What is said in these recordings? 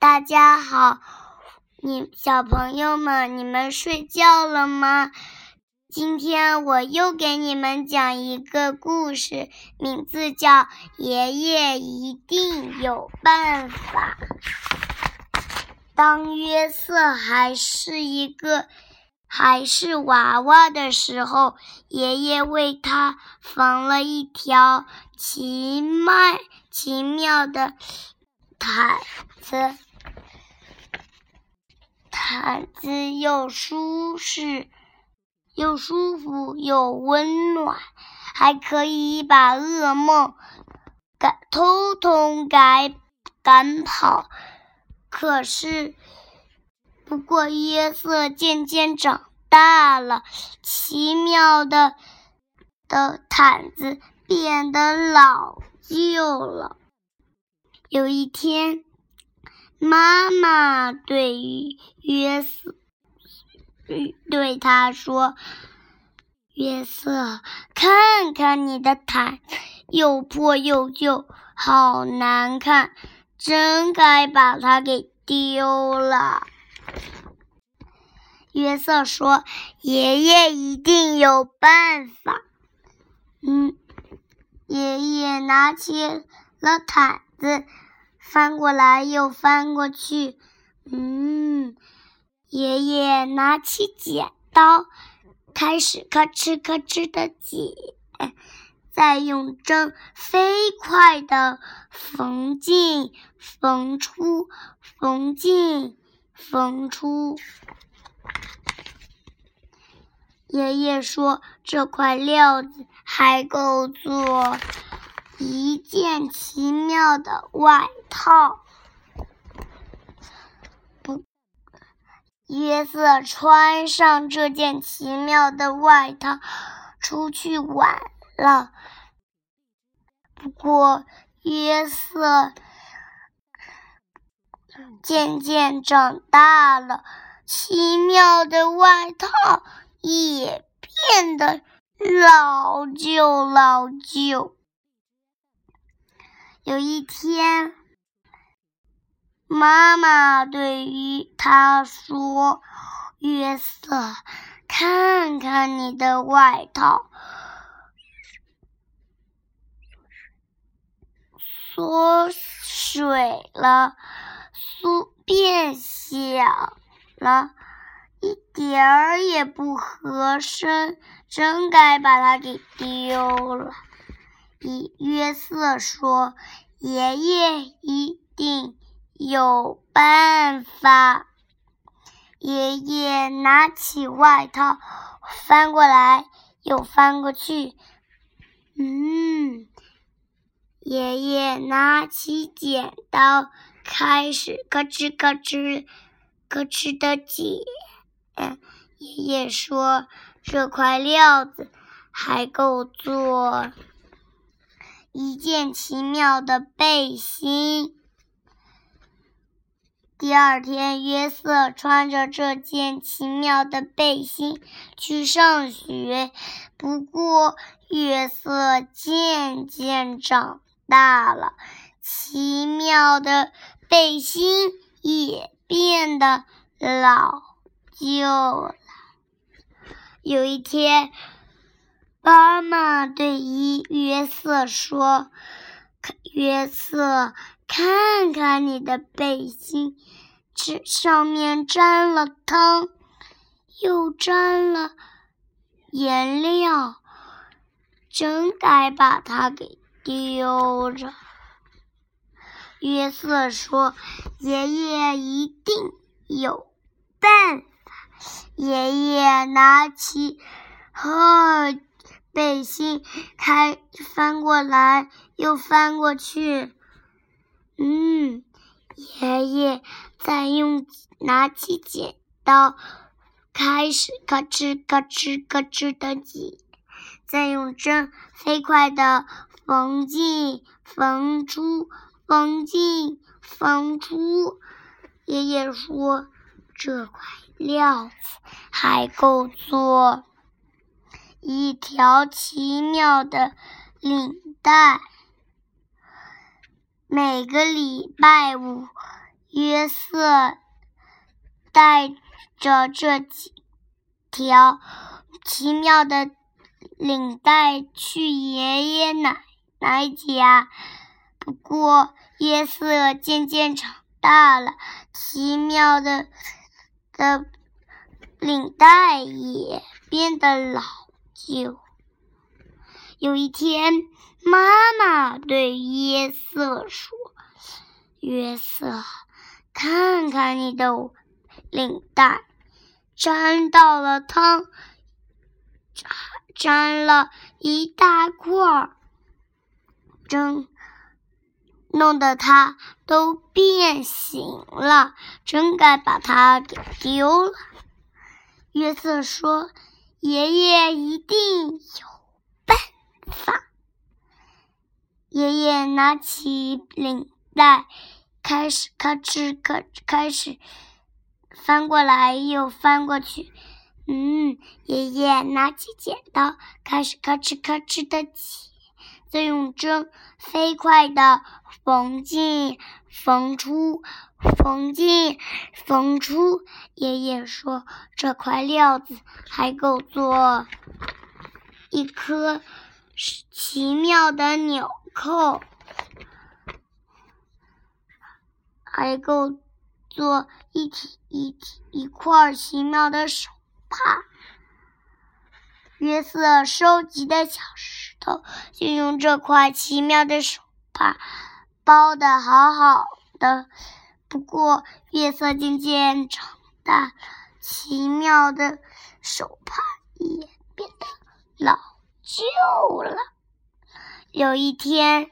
大家好，你小朋友们，你们睡觉了吗？今天我又给你们讲一个故事，名字叫《爷爷一定有办法》。当约瑟还是一个还是娃娃的时候，爷爷为他缝了一条奇迈奇妙的毯子。毯子又舒适，又舒服，又温暖，还可以把噩梦赶通通赶赶跑。可是，不过约瑟渐渐长大了，奇妙的的毯子变得老旧了。有一天。妈妈对约瑟对他说：“约瑟，看看你的毯子，又破又旧，好难看，真该把它给丢了。”约瑟说：“爷爷一定有办法。”嗯，爷爷拿起了毯子。翻过来又翻过去，嗯，爷爷拿起剪刀，开始咔哧咔哧的剪，再用针飞快的缝进、缝出、缝进、缝出。爷爷说：“这块料子还够做。”一件奇妙的外套，不，约瑟穿上这件奇妙的外套出去玩了。不过，约瑟渐渐长大了，奇妙的外套也变得老旧老旧。有一天，妈妈对于他说：“约瑟，看看你的外套，缩水了，缩变小了，一点儿也不合身，真该把它给丢了。”以约瑟说：“爷爷一定有办法。”爷爷拿起外套，翻过来又翻过去。嗯，爷爷拿起剪刀，开始咯吱咯吱咯吱的剪。爷爷说：“这块料子还够做。”一件奇妙的背心。第二天，约瑟穿着这件奇妙的背心去上学。不过，约瑟渐渐长大了，奇妙的背心也变得老旧了。有一天，妈妈对约瑟说：“约瑟，看看你的背心，这上面沾了汤，又沾了颜料，真该把它给丢了。”约瑟说：“爷爷一定有办法。”爷爷拿起，呵。背心开翻过来又翻过去，嗯，爷爷再用拿起剪刀，开始咯吱咯吱咯吱的剪，再用针飞快的缝进缝出缝进缝出。爷爷说：“这块料子还够做。”一条奇妙的领带。每个礼拜五，约瑟带着这几条奇妙的领带去爷爷奶奶家。不过，约瑟渐渐长大了，奇妙的的领带也变得老旧。有一天，妈妈对约瑟说：“约瑟，看看你的领带，沾到了汤，沾了一大块，真弄得它都变形了，真该把它给丢了。”约瑟说：“爷爷一定有办。”法，爷爷拿起领带，开始咔哧咔哧，开始翻过来又翻过去。嗯，爷爷拿起剪刀，开始咔哧咔哧的剪，再用针飞快的缝进、缝出、缝进、缝出。爷爷说：“这块料子还够做一颗。”奇妙的纽扣，还够做一体一体一块奇妙的手帕。约瑟收集的小石头，就用这块奇妙的手帕包的好好的。不过，约瑟渐渐长大，奇妙的手帕也变得老。旧了。有一天，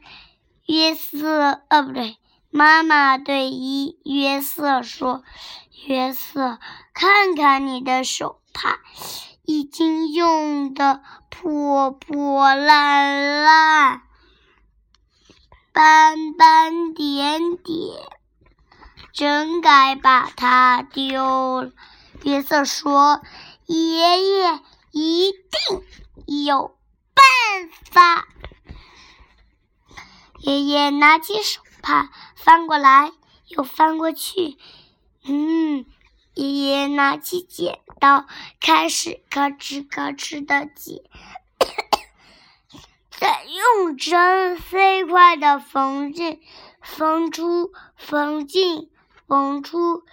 约瑟，呃，不对，妈妈对一约瑟说：“约瑟，看看你的手帕，已经用的破破烂烂，斑斑点点，真该把它丢了。”约瑟说：“爷爷一定有。”办法！爷爷拿起手帕，翻过来又翻过去。嗯，爷爷拿起剪刀，开始咯吱咯吱的剪，再用针飞快的缝进、缝出、缝进、缝出。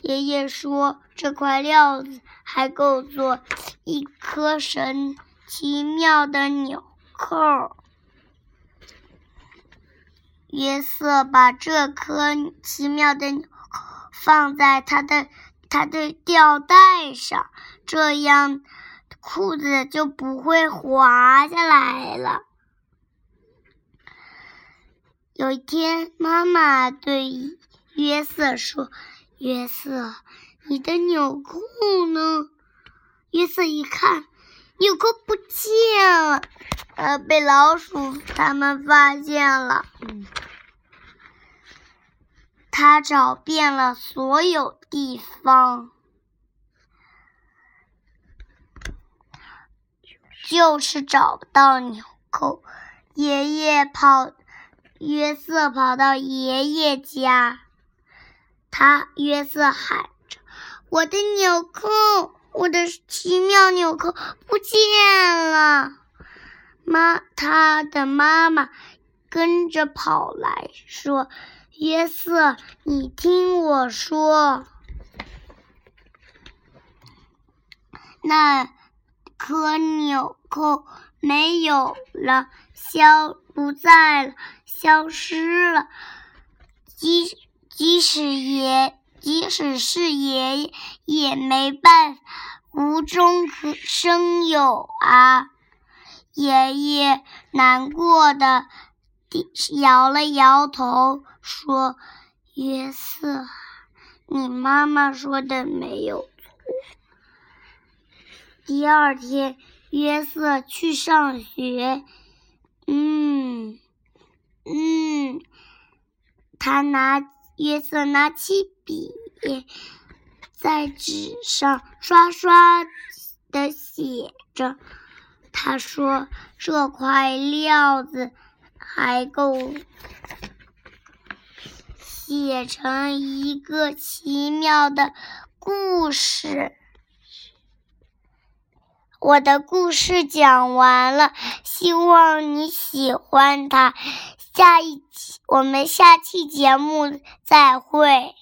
爷爷说：“这块料子还够做一颗神。”奇妙的纽扣，约瑟把这颗奇妙的纽扣放在他的他的吊带上，这样裤子就不会滑下来了。有一天，妈妈对约瑟说：“约瑟，你的纽扣呢？”约瑟一看。纽扣不见了，呃，被老鼠他们发现了。他找遍了所有地方，就是找不到纽扣。爷爷跑，约瑟跑到爷爷家，他约瑟喊着：“我的纽扣！”我的奇妙纽扣不见了，妈，他的妈妈跟着跑来说：“约瑟，你听我说，那颗纽扣没有了，消不在了，消失了。即即使爷。”即使是爷爷也没办法无中生有啊！爷爷难过的摇了摇头，说：“约瑟，你妈妈说的没有错。”第二天，约瑟去上学。嗯嗯，他拿。约瑟拿起笔，在纸上刷刷的写着。他说：“这块料子还够写成一个奇妙的故事。我的故事讲完了，希望你喜欢它。下一期我们下期节目再会。